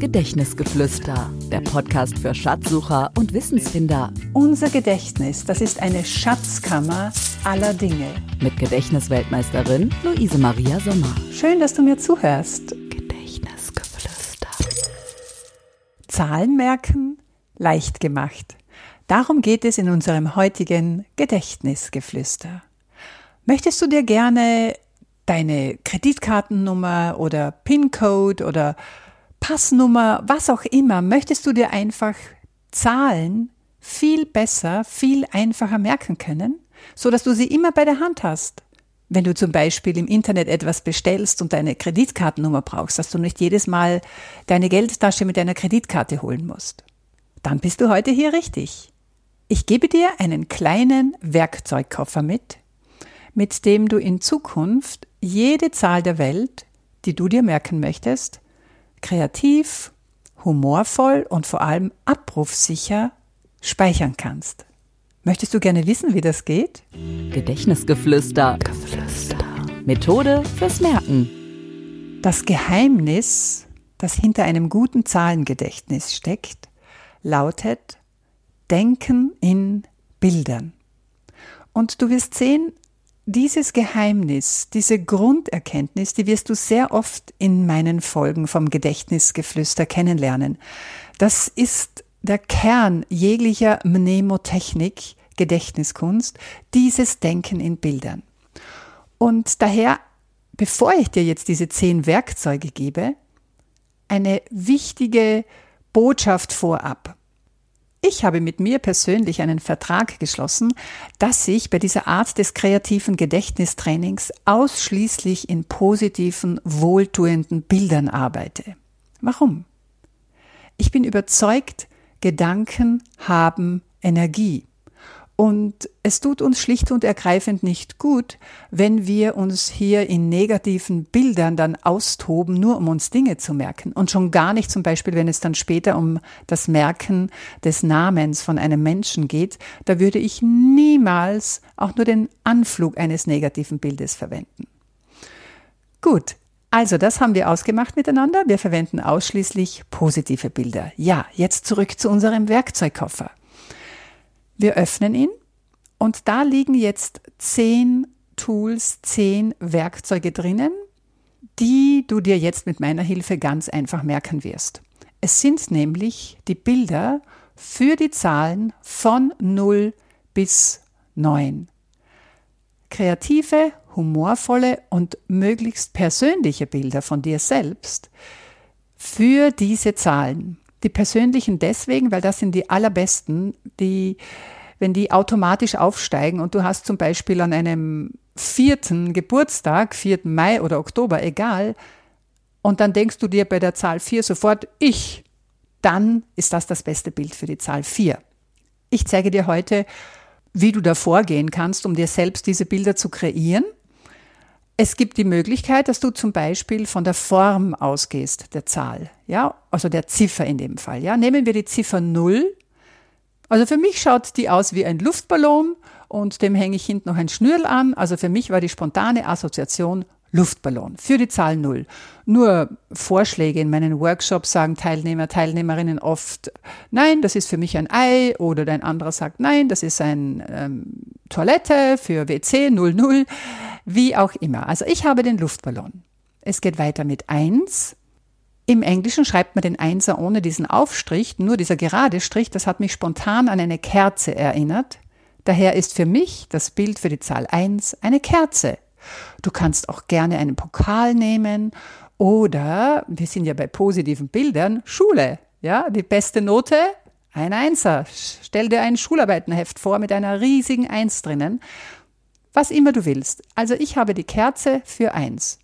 Gedächtnisgeflüster, der Podcast für Schatzsucher und Wissensfinder. Unser Gedächtnis, das ist eine Schatzkammer aller Dinge. Mit Gedächtnisweltmeisterin Luise Maria Sommer. Schön, dass du mir zuhörst. Gedächtnisgeflüster. Zahlen merken, leicht gemacht. Darum geht es in unserem heutigen Gedächtnisgeflüster. Möchtest du dir gerne deine Kreditkartennummer oder PIN-Code oder Passnummer, was auch immer, möchtest du dir einfach Zahlen viel besser, viel einfacher merken können, so dass du sie immer bei der Hand hast. Wenn du zum Beispiel im Internet etwas bestellst und deine Kreditkartennummer brauchst, dass du nicht jedes Mal deine Geldtasche mit deiner Kreditkarte holen musst. Dann bist du heute hier richtig. Ich gebe dir einen kleinen Werkzeugkoffer mit, mit dem du in Zukunft jede Zahl der Welt, die du dir merken möchtest, kreativ, humorvoll und vor allem abrufsicher speichern kannst. Möchtest du gerne wissen, wie das geht? Gedächtnisgeflüster. Geflüster. Methode fürs Merken. Das Geheimnis, das hinter einem guten Zahlengedächtnis steckt, lautet Denken in Bildern. Und du wirst sehen, dieses Geheimnis, diese Grunderkenntnis, die wirst du sehr oft in meinen Folgen vom Gedächtnisgeflüster kennenlernen. Das ist der Kern jeglicher Mnemotechnik, Gedächtniskunst, dieses Denken in Bildern. Und daher, bevor ich dir jetzt diese zehn Werkzeuge gebe, eine wichtige Botschaft vorab. Ich habe mit mir persönlich einen Vertrag geschlossen, dass ich bei dieser Art des kreativen Gedächtnistrainings ausschließlich in positiven, wohltuenden Bildern arbeite. Warum? Ich bin überzeugt, Gedanken haben Energie. Und es tut uns schlicht und ergreifend nicht gut, wenn wir uns hier in negativen Bildern dann austoben, nur um uns Dinge zu merken. Und schon gar nicht zum Beispiel, wenn es dann später um das Merken des Namens von einem Menschen geht. Da würde ich niemals auch nur den Anflug eines negativen Bildes verwenden. Gut. Also, das haben wir ausgemacht miteinander. Wir verwenden ausschließlich positive Bilder. Ja, jetzt zurück zu unserem Werkzeugkoffer. Wir öffnen ihn und da liegen jetzt zehn Tools, zehn Werkzeuge drinnen, die du dir jetzt mit meiner Hilfe ganz einfach merken wirst. Es sind nämlich die Bilder für die Zahlen von 0 bis 9. Kreative, humorvolle und möglichst persönliche Bilder von dir selbst für diese Zahlen. Die persönlichen deswegen, weil das sind die allerbesten, die, wenn die automatisch aufsteigen und du hast zum Beispiel an einem vierten Geburtstag, 4. Mai oder Oktober, egal, und dann denkst du dir bei der Zahl 4 sofort ich, dann ist das das beste Bild für die Zahl 4. Ich zeige dir heute, wie du da vorgehen kannst, um dir selbst diese Bilder zu kreieren es gibt die Möglichkeit, dass du zum Beispiel von der Form ausgehst, der Zahl, ja, also der Ziffer in dem Fall, ja. Nehmen wir die Ziffer 0. Also für mich schaut die aus wie ein Luftballon und dem hänge ich hinten noch ein Schnürl an. Also für mich war die spontane Assoziation Luftballon für die Zahl 0. Nur Vorschläge in meinen Workshops sagen Teilnehmer, Teilnehmerinnen oft, nein, das ist für mich ein Ei oder ein anderer sagt, nein, das ist ein ähm, Toilette für WC 00 wie auch immer. Also ich habe den Luftballon. Es geht weiter mit 1. Im Englischen schreibt man den Einser ohne diesen Aufstrich, nur dieser gerade Strich, das hat mich spontan an eine Kerze erinnert. Daher ist für mich das Bild für die Zahl 1 eine Kerze. Du kannst auch gerne einen Pokal nehmen oder, wir sind ja bei positiven Bildern, Schule. Ja, die beste Note, ein Einser. Stell dir ein Schularbeitenheft vor mit einer riesigen Eins drinnen was immer du willst. Also ich habe die Kerze für eins.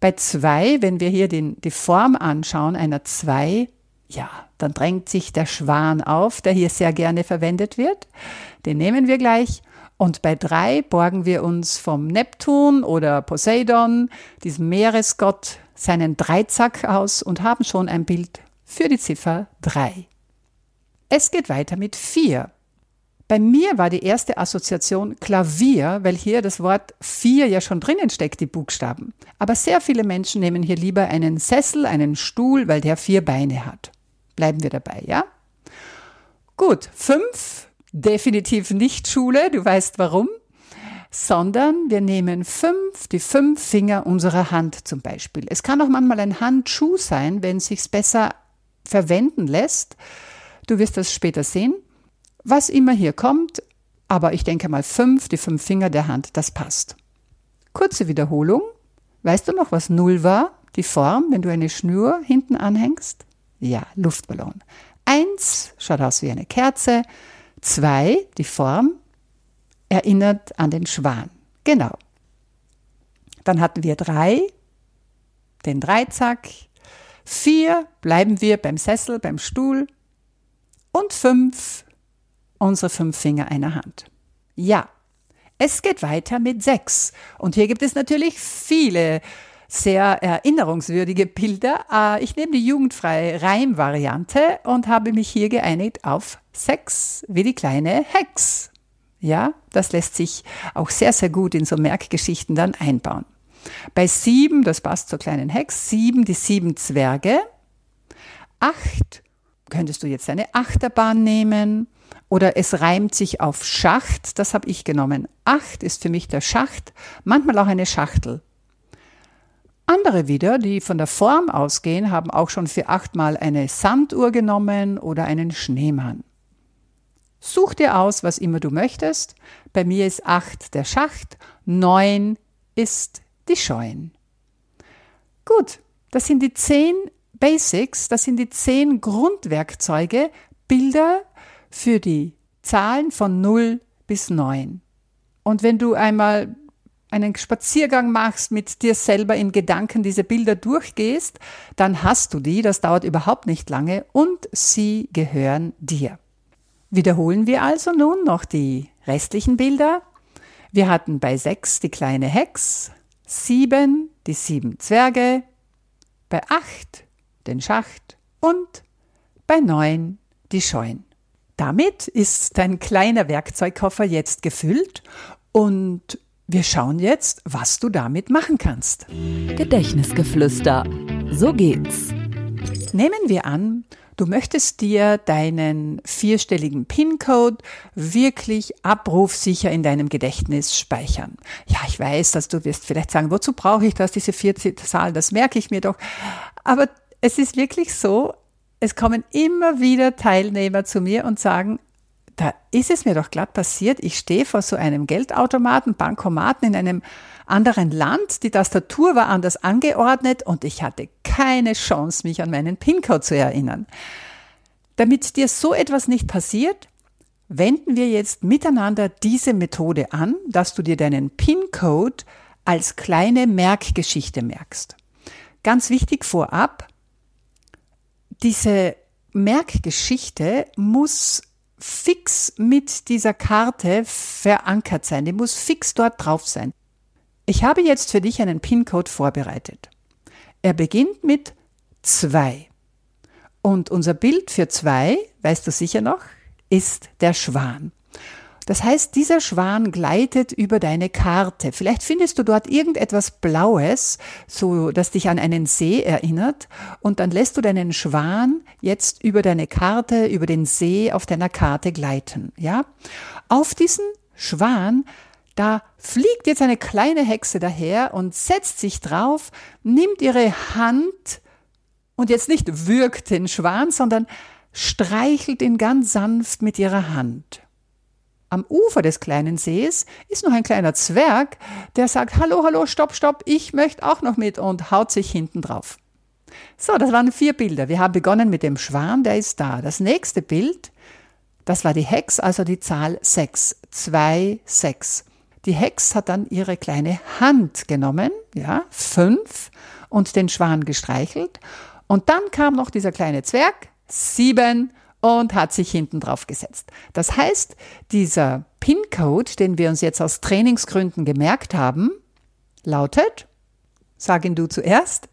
Bei zwei, wenn wir hier den, die Form anschauen, einer zwei, ja, dann drängt sich der Schwan auf, der hier sehr gerne verwendet wird. Den nehmen wir gleich. Und bei drei borgen wir uns vom Neptun oder Poseidon, diesem Meeresgott, seinen Dreizack aus und haben schon ein Bild für die Ziffer drei. Es geht weiter mit vier. Bei mir war die erste Assoziation Klavier, weil hier das Wort vier ja schon drinnen steckt, die Buchstaben. Aber sehr viele Menschen nehmen hier lieber einen Sessel, einen Stuhl, weil der vier Beine hat. Bleiben wir dabei, ja? Gut, fünf, definitiv nicht Schule, du weißt warum, sondern wir nehmen fünf, die fünf Finger unserer Hand zum Beispiel. Es kann auch manchmal ein Handschuh sein, wenn es sich besser verwenden lässt. Du wirst das später sehen. Was immer hier kommt, aber ich denke mal fünf, die fünf Finger der Hand, das passt. Kurze Wiederholung. Weißt du noch, was Null war? Die Form, wenn du eine Schnur hinten anhängst? Ja, Luftballon. Eins schaut aus wie eine Kerze. Zwei, die Form, erinnert an den Schwan. Genau. Dann hatten wir drei, den Dreizack. Vier bleiben wir beim Sessel, beim Stuhl. Und fünf, unsere fünf Finger einer Hand. Ja, es geht weiter mit sechs. Und hier gibt es natürlich viele sehr erinnerungswürdige Bilder. Äh, ich nehme die jugendfreie Reimvariante und habe mich hier geeinigt auf sechs, wie die kleine Hex. Ja, das lässt sich auch sehr, sehr gut in so Merkgeschichten dann einbauen. Bei sieben, das passt zur kleinen Hex, sieben die sieben Zwerge. Acht könntest du jetzt eine Achterbahn nehmen oder es reimt sich auf Schacht, das habe ich genommen. Acht ist für mich der Schacht, manchmal auch eine Schachtel. Andere wieder, die von der Form ausgehen, haben auch schon für achtmal eine Sanduhr genommen oder einen Schneemann. Such dir aus, was immer du möchtest. Bei mir ist acht der Schacht, neun ist die Scheuen. Gut, das sind die zehn Basics, das sind die zehn Grundwerkzeuge, Bilder für die Zahlen von 0 bis 9. Und wenn du einmal einen Spaziergang machst, mit dir selber in Gedanken diese Bilder durchgehst, dann hast du die, das dauert überhaupt nicht lange und sie gehören dir. Wiederholen wir also nun noch die restlichen Bilder. Wir hatten bei 6 die kleine Hex, 7 die sieben Zwerge, bei 8 den Schacht und bei 9 die Scheuen. Damit ist dein kleiner Werkzeugkoffer jetzt gefüllt und wir schauen jetzt, was du damit machen kannst. Gedächtnisgeflüster. So geht's. Nehmen wir an, du möchtest dir deinen vierstelligen PIN-Code wirklich abrufsicher in deinem Gedächtnis speichern. Ja, ich weiß, dass du wirst vielleicht sagen, wozu brauche ich das, diese vier Zahlen, das merke ich mir doch. Aber es ist wirklich so, es kommen immer wieder Teilnehmer zu mir und sagen, da ist es mir doch glatt passiert, ich stehe vor so einem Geldautomaten, Bankomaten in einem anderen Land, die Tastatur war anders angeordnet und ich hatte keine Chance, mich an meinen PIN-Code zu erinnern. Damit dir so etwas nicht passiert, wenden wir jetzt miteinander diese Methode an, dass du dir deinen PIN-Code als kleine Merkgeschichte merkst. Ganz wichtig vorab, diese Merkgeschichte muss fix mit dieser Karte verankert sein. Die muss fix dort drauf sein. Ich habe jetzt für dich einen PIN-Code vorbereitet. Er beginnt mit 2. Und unser Bild für 2, weißt du sicher noch, ist der Schwan. Das heißt, dieser Schwan gleitet über deine Karte. Vielleicht findest du dort irgendetwas Blaues, so dass dich an einen See erinnert, und dann lässt du deinen Schwan jetzt über deine Karte, über den See auf deiner Karte gleiten, ja? Auf diesen Schwan da fliegt jetzt eine kleine Hexe daher und setzt sich drauf, nimmt ihre Hand und jetzt nicht würgt den Schwan, sondern streichelt ihn ganz sanft mit ihrer Hand. Am Ufer des kleinen Sees ist noch ein kleiner Zwerg, der sagt, hallo, hallo, stopp, stopp, ich möchte auch noch mit und haut sich hinten drauf. So, das waren vier Bilder. Wir haben begonnen mit dem Schwan, der ist da. Das nächste Bild, das war die Hex, also die Zahl 6. 2, 6. Die Hex hat dann ihre kleine Hand genommen, ja, 5, und den Schwan gestreichelt. Und dann kam noch dieser kleine Zwerg, 7, und hat sich hinten drauf gesetzt. Das heißt, dieser PIN-Code, den wir uns jetzt aus Trainingsgründen gemerkt haben, lautet, sag ihn du zuerst,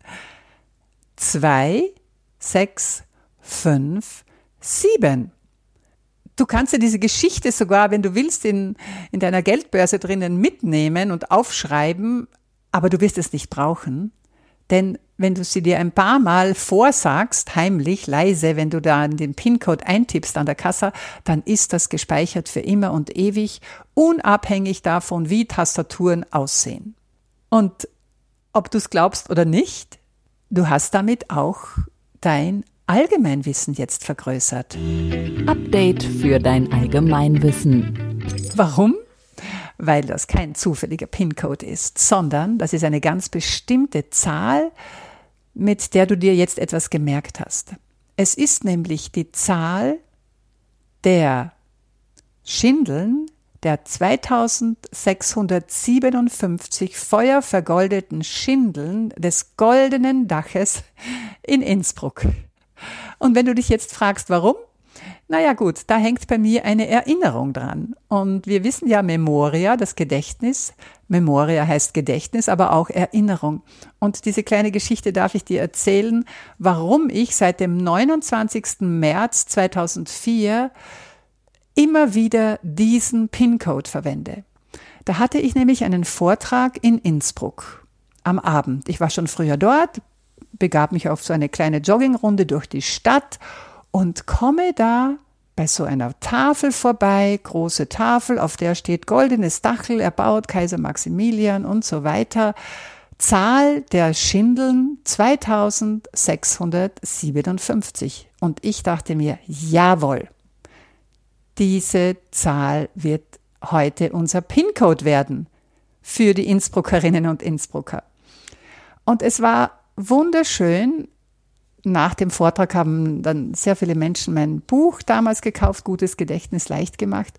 2, 6, 5, 7. Du kannst dir diese Geschichte sogar, wenn du willst, in, in deiner Geldbörse drinnen mitnehmen und aufschreiben, aber du wirst es nicht brauchen. Denn wenn du sie dir ein paar Mal vorsagst, heimlich, leise, wenn du da den PIN-Code eintippst an der Kasse, dann ist das gespeichert für immer und ewig, unabhängig davon, wie Tastaturen aussehen. Und ob du es glaubst oder nicht, du hast damit auch dein Allgemeinwissen jetzt vergrößert. Update für dein Allgemeinwissen. Warum? Weil das kein zufälliger PIN-Code ist, sondern das ist eine ganz bestimmte Zahl, mit der du dir jetzt etwas gemerkt hast. Es ist nämlich die Zahl der Schindeln der 2657 feuervergoldeten Schindeln des goldenen Daches in Innsbruck. Und wenn du dich jetzt fragst, warum? Naja gut, da hängt bei mir eine Erinnerung dran. Und wir wissen ja Memoria, das Gedächtnis. Memoria heißt Gedächtnis, aber auch Erinnerung. Und diese kleine Geschichte darf ich dir erzählen, warum ich seit dem 29. März 2004 immer wieder diesen PIN-Code verwende. Da hatte ich nämlich einen Vortrag in Innsbruck am Abend. Ich war schon früher dort, begab mich auf so eine kleine Joggingrunde durch die Stadt und komme da bei so einer Tafel vorbei, große Tafel, auf der steht goldenes Dachel, erbaut Kaiser Maximilian und so weiter. Zahl der Schindeln 2657. Und ich dachte mir, jawohl, diese Zahl wird heute unser PIN-Code werden für die Innsbruckerinnen und Innsbrucker. Und es war wunderschön. Nach dem Vortrag haben dann sehr viele Menschen mein Buch damals gekauft, Gutes Gedächtnis leicht gemacht.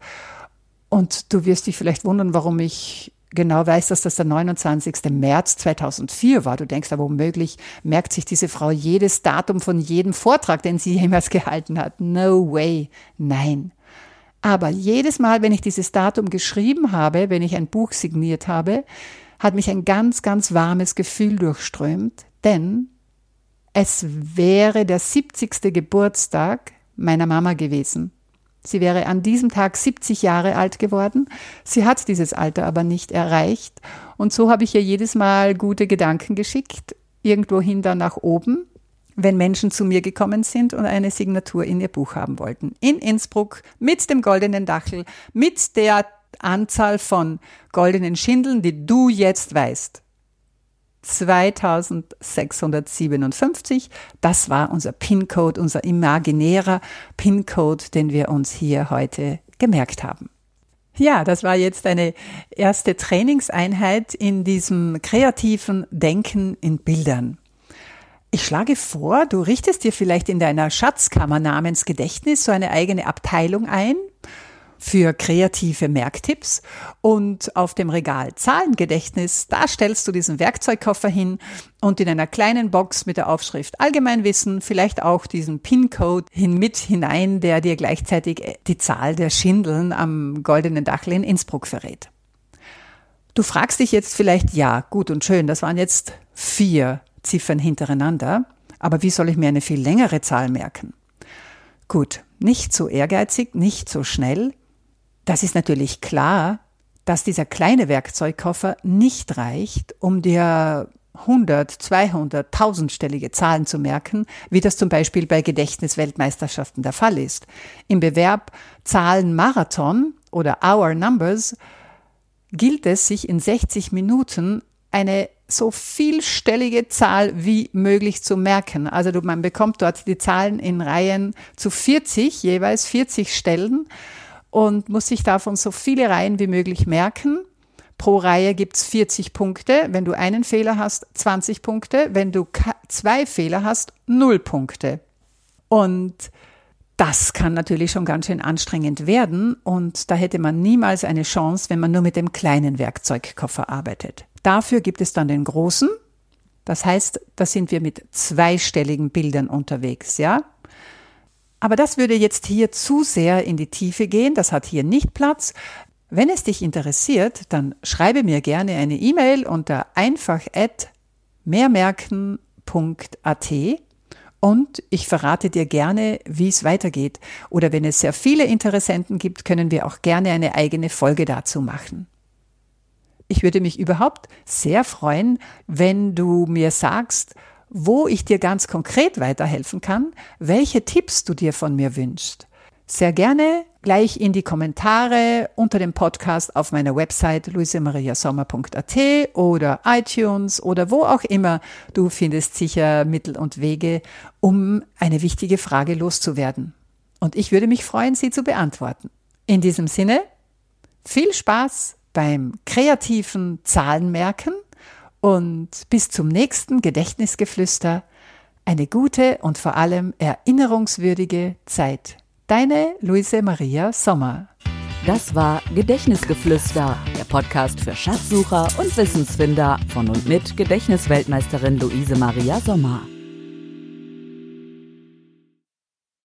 Und du wirst dich vielleicht wundern, warum ich genau weiß, dass das der 29. März 2004 war. Du denkst aber womöglich, merkt sich diese Frau jedes Datum von jedem Vortrag, den sie jemals gehalten hat. No way. Nein. Aber jedes Mal, wenn ich dieses Datum geschrieben habe, wenn ich ein Buch signiert habe, hat mich ein ganz, ganz warmes Gefühl durchströmt, denn es wäre der 70. Geburtstag meiner Mama gewesen. Sie wäre an diesem Tag 70 Jahre alt geworden. Sie hat dieses Alter aber nicht erreicht. Und so habe ich ihr jedes Mal gute Gedanken geschickt, irgendwohin dann nach oben, wenn Menschen zu mir gekommen sind und eine Signatur in ihr Buch haben wollten. In Innsbruck mit dem goldenen Dachel, mit der Anzahl von goldenen Schindeln, die du jetzt weißt. 2657. Das war unser PIN-Code, unser imaginärer PIN-Code, den wir uns hier heute gemerkt haben. Ja, das war jetzt eine erste Trainingseinheit in diesem kreativen Denken in Bildern. Ich schlage vor, du richtest dir vielleicht in deiner Schatzkammer namens Gedächtnis so eine eigene Abteilung ein für kreative Merktipps. Und auf dem Regal Zahlengedächtnis, da stellst du diesen Werkzeugkoffer hin und in einer kleinen Box mit der Aufschrift Allgemeinwissen vielleicht auch diesen PIN-Code hin mit hinein, der dir gleichzeitig die Zahl der Schindeln am goldenen Dachel in Innsbruck verrät. Du fragst dich jetzt vielleicht, ja, gut und schön, das waren jetzt vier Ziffern hintereinander, aber wie soll ich mir eine viel längere Zahl merken? Gut, nicht so ehrgeizig, nicht so schnell, das ist natürlich klar, dass dieser kleine Werkzeugkoffer nicht reicht, um dir 100, 200, 1000-stellige Zahlen zu merken, wie das zum Beispiel bei Gedächtnisweltmeisterschaften der Fall ist. Im Bewerb Zahlen Marathon oder Hour Numbers gilt es, sich in 60 Minuten eine so vielstellige Zahl wie möglich zu merken. Also man bekommt dort die Zahlen in Reihen zu 40, jeweils 40 Stellen und muss sich davon so viele Reihen wie möglich merken. Pro Reihe gibt's 40 Punkte. Wenn du einen Fehler hast, 20 Punkte. Wenn du zwei Fehler hast, 0 Punkte. Und das kann natürlich schon ganz schön anstrengend werden und da hätte man niemals eine Chance, wenn man nur mit dem kleinen Werkzeugkoffer arbeitet. Dafür gibt es dann den großen. Das heißt, da sind wir mit zweistelligen Bildern unterwegs, ja? Aber das würde jetzt hier zu sehr in die Tiefe gehen, das hat hier nicht Platz. Wenn es dich interessiert, dann schreibe mir gerne eine E-Mail unter einfach@mehrmerken.at Und ich verrate dir gerne, wie es weitergeht. Oder wenn es sehr viele Interessenten gibt, können wir auch gerne eine eigene Folge dazu machen. Ich würde mich überhaupt sehr freuen, wenn du mir sagst, wo ich dir ganz konkret weiterhelfen kann, welche Tipps du dir von mir wünschst. Sehr gerne gleich in die Kommentare unter dem Podcast auf meiner Website luisemariasommer.at oder iTunes oder wo auch immer. Du findest sicher Mittel und Wege, um eine wichtige Frage loszuwerden. Und ich würde mich freuen, sie zu beantworten. In diesem Sinne, viel Spaß beim kreativen Zahlenmerken und bis zum nächsten Gedächtnisgeflüster eine gute und vor allem erinnerungswürdige Zeit. Deine Luise Maria Sommer. Das war Gedächtnisgeflüster, der Podcast für Schatzsucher und Wissensfinder von und mit Gedächtnisweltmeisterin Luise Maria Sommer.